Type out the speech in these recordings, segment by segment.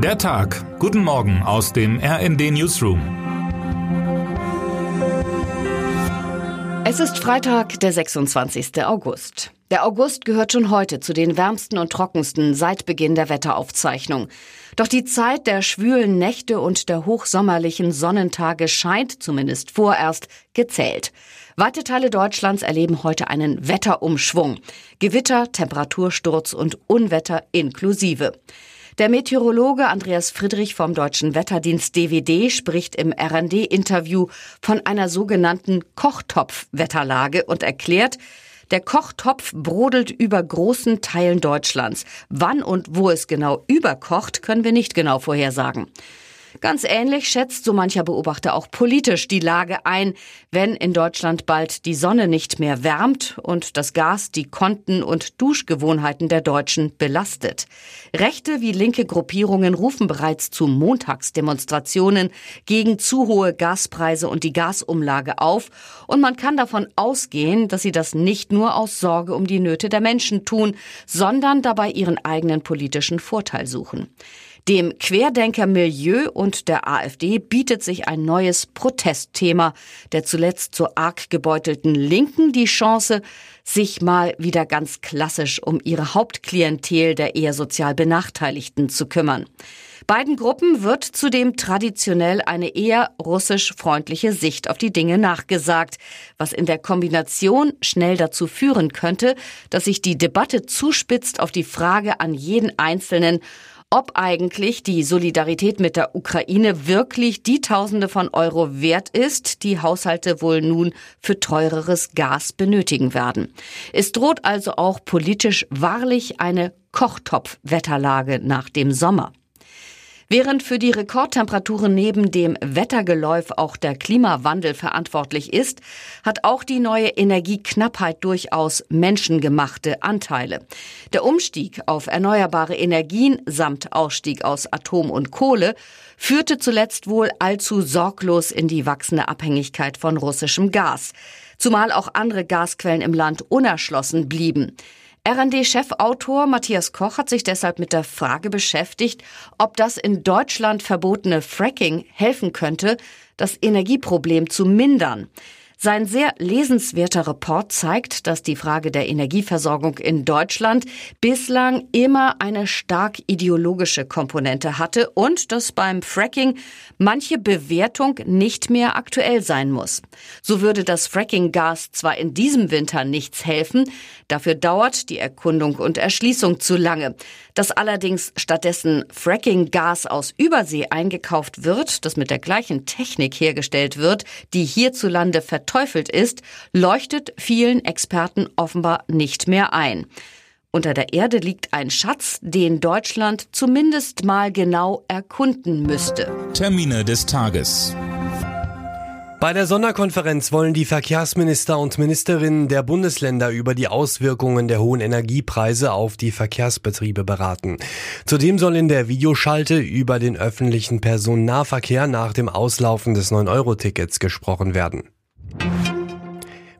Der Tag. Guten Morgen aus dem RND Newsroom. Es ist Freitag, der 26. August. Der August gehört schon heute zu den wärmsten und trockensten seit Beginn der Wetteraufzeichnung. Doch die Zeit der schwülen Nächte und der hochsommerlichen Sonnentage scheint zumindest vorerst gezählt. Weite Teile Deutschlands erleben heute einen Wetterumschwung. Gewitter, Temperatursturz und Unwetter inklusive. Der Meteorologe Andreas Friedrich vom Deutschen Wetterdienst DWD spricht im RND-Interview von einer sogenannten Kochtopf-Wetterlage und erklärt, der Kochtopf brodelt über großen Teilen Deutschlands. Wann und wo es genau überkocht, können wir nicht genau vorhersagen. Ganz ähnlich schätzt so mancher Beobachter auch politisch die Lage ein, wenn in Deutschland bald die Sonne nicht mehr wärmt und das Gas die Konten und Duschgewohnheiten der Deutschen belastet. Rechte wie linke Gruppierungen rufen bereits zu Montagsdemonstrationen gegen zu hohe Gaspreise und die Gasumlage auf und man kann davon ausgehen, dass sie das nicht nur aus Sorge um die Nöte der Menschen tun, sondern dabei ihren eigenen politischen Vorteil suchen. Dem Querdenker-Milieu und der AfD bietet sich ein neues Protestthema der zuletzt so arg gebeutelten Linken die Chance, sich mal wieder ganz klassisch um ihre Hauptklientel der eher sozial Benachteiligten zu kümmern. Beiden Gruppen wird zudem traditionell eine eher russisch freundliche Sicht auf die Dinge nachgesagt, was in der Kombination schnell dazu führen könnte, dass sich die Debatte zuspitzt auf die Frage an jeden Einzelnen, ob eigentlich die Solidarität mit der Ukraine wirklich die Tausende von Euro wert ist, die Haushalte wohl nun für teureres Gas benötigen werden. Es droht also auch politisch wahrlich eine Kochtopfwetterlage nach dem Sommer. Während für die Rekordtemperaturen neben dem Wettergeläuf auch der Klimawandel verantwortlich ist, hat auch die neue Energieknappheit durchaus menschengemachte Anteile. Der Umstieg auf erneuerbare Energien samt Ausstieg aus Atom und Kohle führte zuletzt wohl allzu sorglos in die wachsende Abhängigkeit von russischem Gas, zumal auch andere Gasquellen im Land unerschlossen blieben. RND-Chefautor Matthias Koch hat sich deshalb mit der Frage beschäftigt, ob das in Deutschland verbotene Fracking helfen könnte, das Energieproblem zu mindern. Sein sehr lesenswerter Report zeigt, dass die Frage der Energieversorgung in Deutschland bislang immer eine stark ideologische Komponente hatte und dass beim Fracking manche Bewertung nicht mehr aktuell sein muss. So würde das Fracking-Gas zwar in diesem Winter nichts helfen, dafür dauert die Erkundung und Erschließung zu lange. Dass allerdings stattdessen Fracking-Gas aus Übersee eingekauft wird, das mit der gleichen Technik hergestellt wird, die hierzulande verteufelt ist, leuchtet vielen Experten offenbar nicht mehr ein. Unter der Erde liegt ein Schatz, den Deutschland zumindest mal genau erkunden müsste. Termine des Tages. Bei der Sonderkonferenz wollen die Verkehrsminister und Ministerinnen der Bundesländer über die Auswirkungen der hohen Energiepreise auf die Verkehrsbetriebe beraten. Zudem soll in der Videoschalte über den öffentlichen Personennahverkehr nach dem Auslaufen des 9-Euro-Tickets gesprochen werden.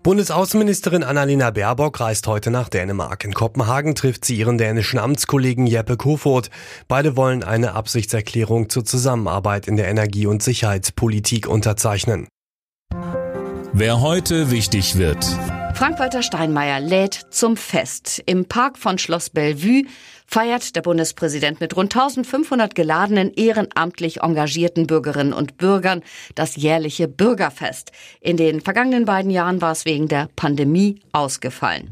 Bundesaußenministerin Annalena Baerbock reist heute nach Dänemark. In Kopenhagen trifft sie ihren dänischen Amtskollegen Jeppe Kofod. Beide wollen eine Absichtserklärung zur Zusammenarbeit in der Energie- und Sicherheitspolitik unterzeichnen. Wer heute wichtig wird. Frank-Walter Steinmeier lädt zum Fest. Im Park von Schloss Bellevue feiert der Bundespräsident mit rund 1500 geladenen ehrenamtlich engagierten Bürgerinnen und Bürgern das jährliche Bürgerfest. In den vergangenen beiden Jahren war es wegen der Pandemie ausgefallen.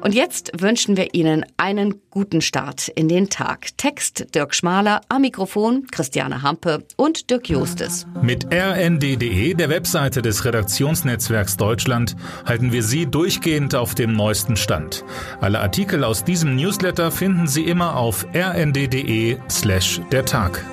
Und jetzt wünschen wir Ihnen einen guten Start in den Tag. Text Dirk Schmaler, am Mikrofon Christiane Hampe und Dirk Justes. Mit rnd.de, der Webseite des Redaktionsnetzwerks Deutschland, halten wir Sie durchgehend auf dem neuesten Stand. Alle Artikel aus diesem Newsletter finden Sie immer auf rnd.de slash der Tag.